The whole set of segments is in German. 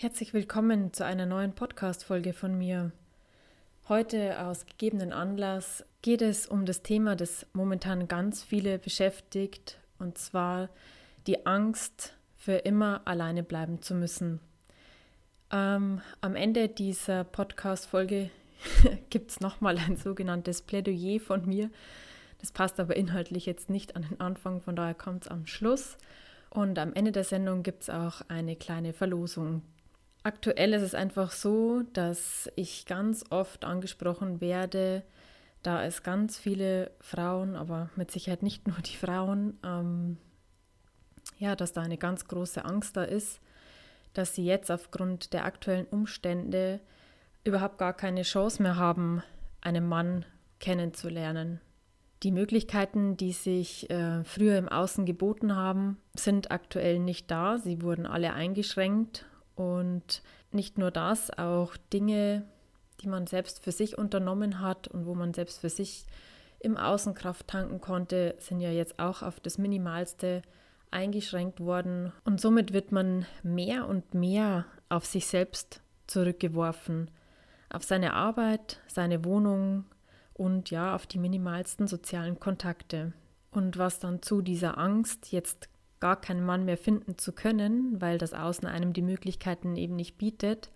Herzlich willkommen zu einer neuen Podcast-Folge von mir. Heute aus gegebenen Anlass geht es um das Thema, das momentan ganz viele beschäftigt, und zwar die Angst, für immer alleine bleiben zu müssen. Ähm, am Ende dieser Podcast-Folge gibt es nochmal ein sogenanntes Plädoyer von mir. Das passt aber inhaltlich jetzt nicht an den Anfang, von daher kommt es am Schluss. Und am Ende der Sendung gibt es auch eine kleine Verlosung, Aktuell ist es einfach so, dass ich ganz oft angesprochen werde, da es ganz viele Frauen, aber mit Sicherheit nicht nur die Frauen, ähm, ja, dass da eine ganz große Angst da ist, dass sie jetzt aufgrund der aktuellen Umstände überhaupt gar keine Chance mehr haben, einen Mann kennenzulernen. Die Möglichkeiten, die sich äh, früher im Außen geboten haben, sind aktuell nicht da. Sie wurden alle eingeschränkt und nicht nur das, auch Dinge, die man selbst für sich unternommen hat und wo man selbst für sich im Außenkraft tanken konnte, sind ja jetzt auch auf das Minimalste eingeschränkt worden. Und somit wird man mehr und mehr auf sich selbst zurückgeworfen, auf seine Arbeit, seine Wohnung und ja, auf die minimalsten sozialen Kontakte. Und was dann zu dieser Angst, jetzt gar keinen Mann mehr finden zu können, weil das Außen einem die Möglichkeiten eben nicht bietet,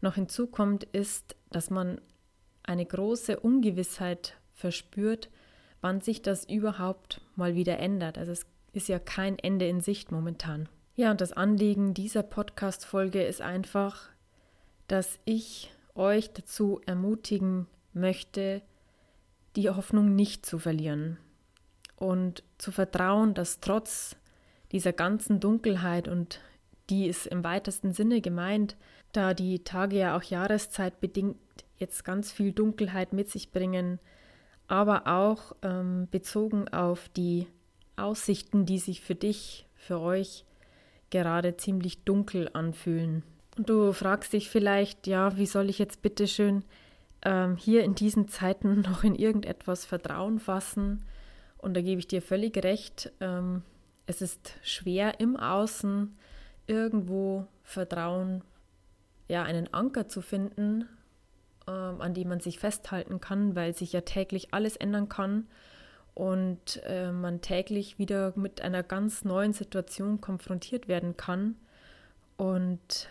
noch hinzukommt, ist, dass man eine große Ungewissheit verspürt, wann sich das überhaupt mal wieder ändert. Also es ist ja kein Ende in Sicht momentan. Ja, und das Anliegen dieser Podcast-Folge ist einfach, dass ich euch dazu ermutigen möchte, die Hoffnung nicht zu verlieren und zu vertrauen, dass trotz dieser ganzen Dunkelheit und die ist im weitesten Sinne gemeint, da die Tage ja auch jahreszeitbedingt jetzt ganz viel Dunkelheit mit sich bringen, aber auch ähm, bezogen auf die Aussichten, die sich für dich, für euch gerade ziemlich dunkel anfühlen. Und du fragst dich vielleicht, ja, wie soll ich jetzt bitte schön ähm, hier in diesen Zeiten noch in irgendetwas Vertrauen fassen? Und da gebe ich dir völlig recht. Ähm, es ist schwer im Außen irgendwo Vertrauen, ja, einen Anker zu finden, ähm, an dem man sich festhalten kann, weil sich ja täglich alles ändern kann und äh, man täglich wieder mit einer ganz neuen Situation konfrontiert werden kann. Und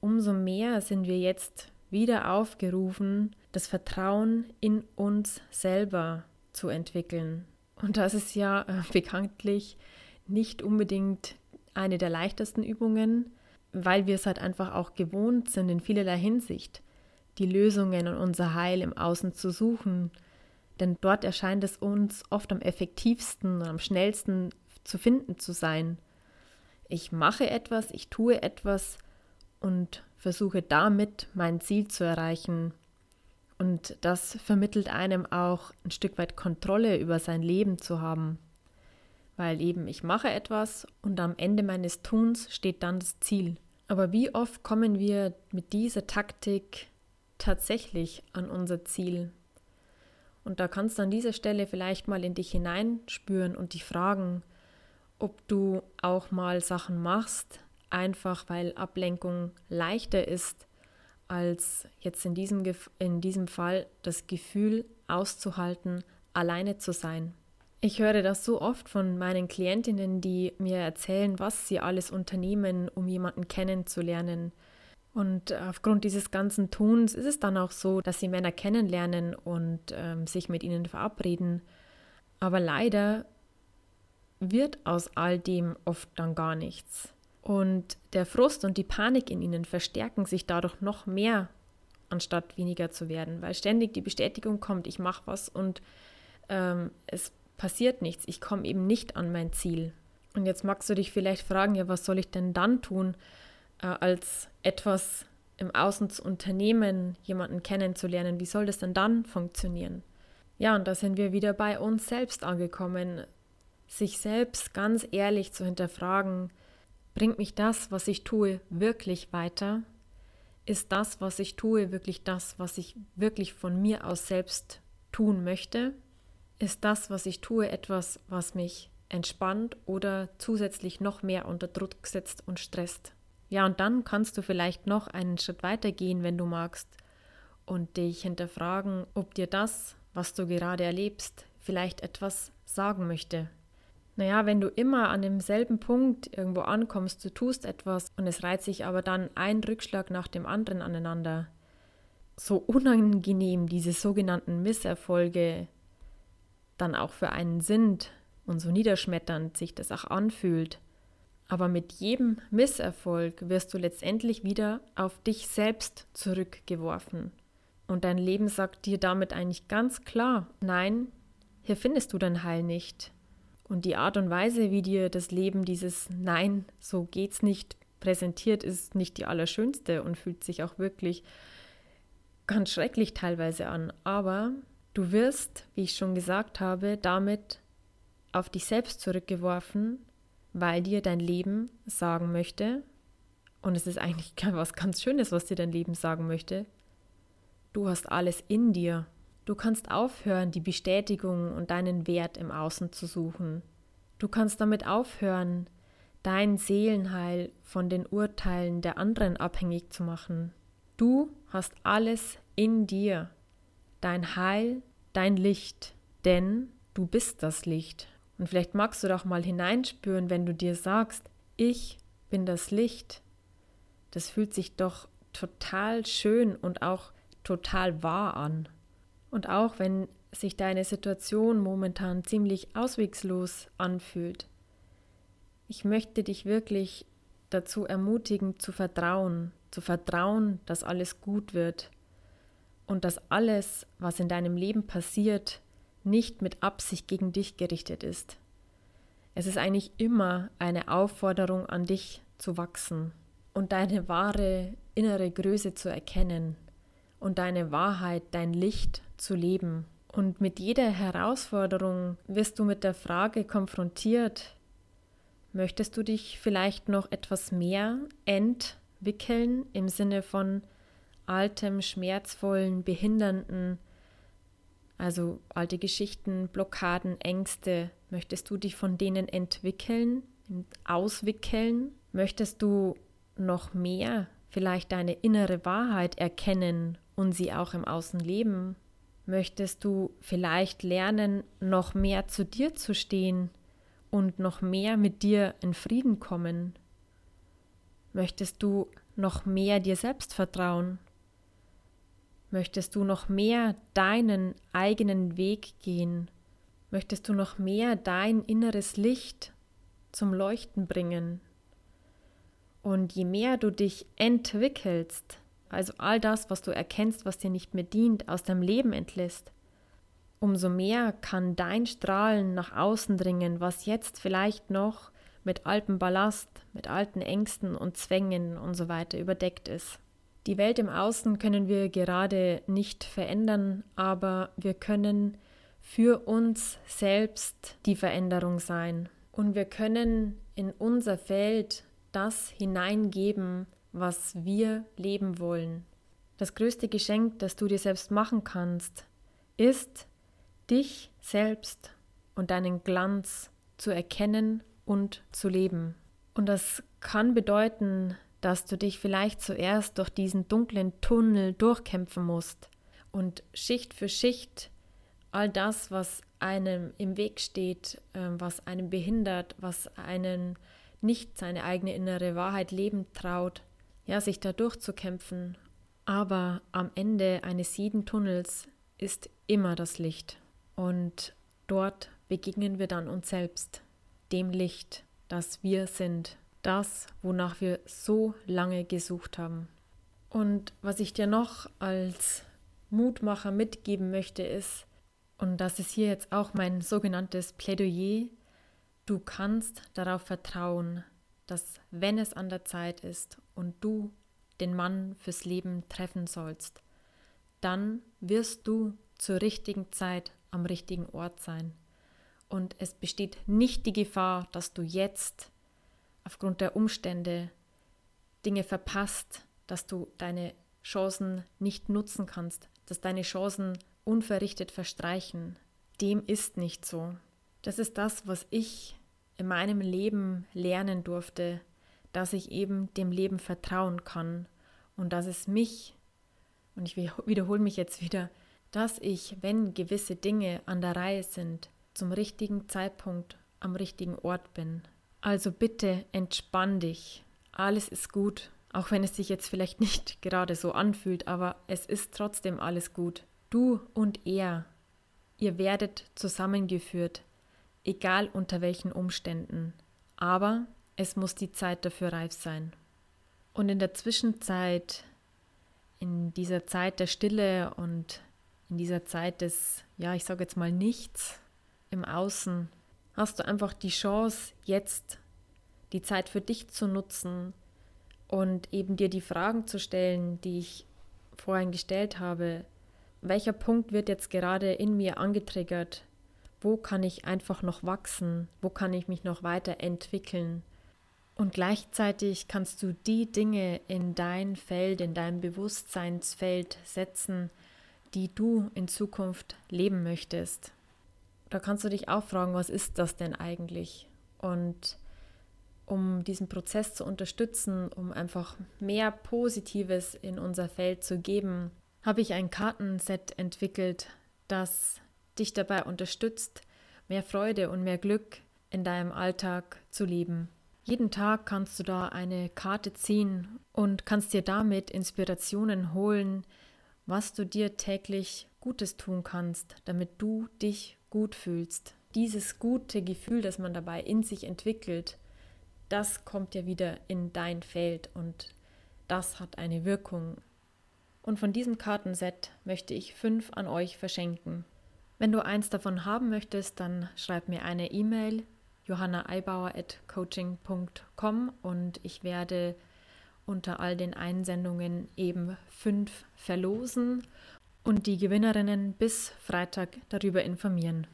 umso mehr sind wir jetzt wieder aufgerufen, das Vertrauen in uns selber zu entwickeln. Und das ist ja äh, bekanntlich nicht unbedingt eine der leichtesten Übungen, weil wir es halt einfach auch gewohnt sind, in vielerlei Hinsicht die Lösungen und unser Heil im Außen zu suchen. Denn dort erscheint es uns oft am effektivsten und am schnellsten zu finden zu sein. Ich mache etwas, ich tue etwas und versuche damit mein Ziel zu erreichen. Und das vermittelt einem auch ein Stück weit Kontrolle über sein Leben zu haben weil eben ich mache etwas und am Ende meines Tuns steht dann das Ziel. Aber wie oft kommen wir mit dieser Taktik tatsächlich an unser Ziel? Und da kannst du an dieser Stelle vielleicht mal in dich hineinspüren und dich fragen, ob du auch mal Sachen machst, einfach weil Ablenkung leichter ist, als jetzt in diesem, in diesem Fall das Gefühl auszuhalten, alleine zu sein. Ich höre das so oft von meinen Klientinnen, die mir erzählen, was sie alles unternehmen, um jemanden kennenzulernen. Und aufgrund dieses ganzen Tuns ist es dann auch so, dass sie Männer kennenlernen und ähm, sich mit ihnen verabreden. Aber leider wird aus all dem oft dann gar nichts. Und der Frust und die Panik in ihnen verstärken sich dadurch noch mehr, anstatt weniger zu werden, weil ständig die Bestätigung kommt, ich mache was und ähm, es passiert nichts, ich komme eben nicht an mein Ziel. Und jetzt magst du dich vielleicht fragen, ja, was soll ich denn dann tun, äh, als etwas im Außen zu unternehmen, jemanden kennenzulernen? Wie soll das denn dann funktionieren? Ja, und da sind wir wieder bei uns selbst angekommen, sich selbst ganz ehrlich zu hinterfragen, bringt mich das, was ich tue, wirklich weiter? Ist das, was ich tue, wirklich das, was ich wirklich von mir aus selbst tun möchte? Ist das, was ich tue, etwas, was mich entspannt oder zusätzlich noch mehr unter Druck setzt und stresst? Ja, und dann kannst du vielleicht noch einen Schritt weiter gehen, wenn du magst, und dich hinterfragen, ob dir das, was du gerade erlebst, vielleicht etwas sagen möchte. Naja, wenn du immer an demselben Punkt irgendwo ankommst, du tust etwas und es reiht sich aber dann ein Rückschlag nach dem anderen aneinander, so unangenehm diese sogenannten Misserfolge dann auch für einen sind und so niederschmetternd sich das auch anfühlt, aber mit jedem Misserfolg wirst du letztendlich wieder auf dich selbst zurückgeworfen. Und dein Leben sagt dir damit eigentlich ganz klar, nein, hier findest du dein Heil nicht. Und die Art und Weise, wie dir das Leben dieses Nein, so geht's nicht präsentiert, ist nicht die allerschönste und fühlt sich auch wirklich ganz schrecklich teilweise an. Aber du wirst, wie ich schon gesagt habe, damit auf dich selbst zurückgeworfen, weil dir dein Leben sagen möchte, und es ist eigentlich was ganz Schönes, was dir dein Leben sagen möchte, du hast alles in dir. Du kannst aufhören, die Bestätigung und deinen Wert im Außen zu suchen. Du kannst damit aufhören, dein Seelenheil von den Urteilen der anderen abhängig zu machen. Du hast alles in dir, dein Heil, dein Licht, denn du bist das Licht. Und vielleicht magst du doch mal hineinspüren, wenn du dir sagst, ich bin das Licht. Das fühlt sich doch total schön und auch total wahr an. Und auch wenn sich deine Situation momentan ziemlich auswegslos anfühlt, ich möchte dich wirklich dazu ermutigen, zu vertrauen, zu vertrauen, dass alles gut wird und dass alles, was in deinem Leben passiert, nicht mit Absicht gegen dich gerichtet ist. Es ist eigentlich immer eine Aufforderung an dich zu wachsen und deine wahre innere Größe zu erkennen und deine Wahrheit, dein Licht zu leben. Und mit jeder Herausforderung wirst du mit der Frage konfrontiert, möchtest du dich vielleicht noch etwas mehr entwickeln im Sinne von altem, schmerzvollen, behindernden, also alte Geschichten, Blockaden, Ängste, möchtest du dich von denen entwickeln, auswickeln? Möchtest du noch mehr vielleicht deine innere Wahrheit erkennen und sie auch im Außen leben? Möchtest du vielleicht lernen, noch mehr zu dir zu stehen und noch mehr mit dir in Frieden kommen? Möchtest du noch mehr dir selbst vertrauen Möchtest du noch mehr deinen eigenen Weg gehen? Möchtest du noch mehr dein inneres Licht zum Leuchten bringen? Und je mehr du dich entwickelst, also all das, was du erkennst, was dir nicht mehr dient, aus deinem Leben entlässt, umso mehr kann dein Strahlen nach außen dringen, was jetzt vielleicht noch mit altem Ballast, mit alten Ängsten und Zwängen und so weiter überdeckt ist. Die Welt im Außen können wir gerade nicht verändern, aber wir können für uns selbst die Veränderung sein. Und wir können in unser Feld das hineingeben, was wir leben wollen. Das größte Geschenk, das du dir selbst machen kannst, ist, dich selbst und deinen Glanz zu erkennen und zu leben. Und das kann bedeuten, dass du dich vielleicht zuerst durch diesen dunklen Tunnel durchkämpfen musst und Schicht für Schicht all das, was einem im Weg steht, ähm, was einen behindert, was einen nicht seine eigene innere Wahrheit leben traut, ja, sich da durchzukämpfen. Aber am Ende eines jeden Tunnels ist immer das Licht. Und dort begegnen wir dann uns selbst, dem Licht, das wir sind das, wonach wir so lange gesucht haben. Und was ich dir noch als Mutmacher mitgeben möchte, ist, und das ist hier jetzt auch mein sogenanntes Plädoyer, du kannst darauf vertrauen, dass wenn es an der Zeit ist und du den Mann fürs Leben treffen sollst, dann wirst du zur richtigen Zeit am richtigen Ort sein. Und es besteht nicht die Gefahr, dass du jetzt aufgrund der Umstände Dinge verpasst, dass du deine Chancen nicht nutzen kannst, dass deine Chancen unverrichtet verstreichen. Dem ist nicht so. Das ist das, was ich in meinem Leben lernen durfte, dass ich eben dem Leben vertrauen kann und dass es mich, und ich wiederhole mich jetzt wieder, dass ich, wenn gewisse Dinge an der Reihe sind, zum richtigen Zeitpunkt am richtigen Ort bin. Also bitte entspann dich. Alles ist gut, auch wenn es sich jetzt vielleicht nicht gerade so anfühlt, aber es ist trotzdem alles gut. Du und er, ihr werdet zusammengeführt, egal unter welchen Umständen. Aber es muss die Zeit dafür reif sein. Und in der Zwischenzeit, in dieser Zeit der Stille und in dieser Zeit des, ja, ich sage jetzt mal nichts im Außen, hast du einfach die Chance, jetzt die Zeit für dich zu nutzen und eben dir die Fragen zu stellen, die ich vorhin gestellt habe. Welcher Punkt wird jetzt gerade in mir angetriggert? Wo kann ich einfach noch wachsen? Wo kann ich mich noch weiterentwickeln? Und gleichzeitig kannst du die Dinge in dein Feld, in dein Bewusstseinsfeld setzen, die du in Zukunft leben möchtest. Da kannst du dich auch fragen, was ist das denn eigentlich? Und um diesen Prozess zu unterstützen, um einfach mehr Positives in unser Feld zu geben, habe ich ein Kartenset entwickelt, das dich dabei unterstützt, mehr Freude und mehr Glück in deinem Alltag zu leben. Jeden Tag kannst du da eine Karte ziehen und kannst dir damit Inspirationen holen, was du dir täglich Gutes tun kannst, damit du dich gut fühlst. Dieses gute Gefühl, das man dabei in sich entwickelt, das kommt ja wieder in dein Feld und das hat eine Wirkung. Und von diesem Kartenset möchte ich fünf an euch verschenken. Wenn du eins davon haben möchtest, dann schreib mir eine E-Mail johannaeibauer.coaching.com und ich werde unter all den Einsendungen eben fünf verlosen und die Gewinnerinnen bis Freitag darüber informieren.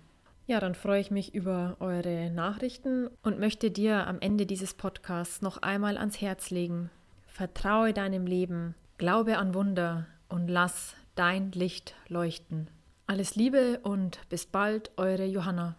Ja, dann freue ich mich über eure Nachrichten und möchte dir am Ende dieses Podcasts noch einmal ans Herz legen. Vertraue deinem Leben, glaube an Wunder und lass dein Licht leuchten. Alles Liebe und bis bald, eure Johanna.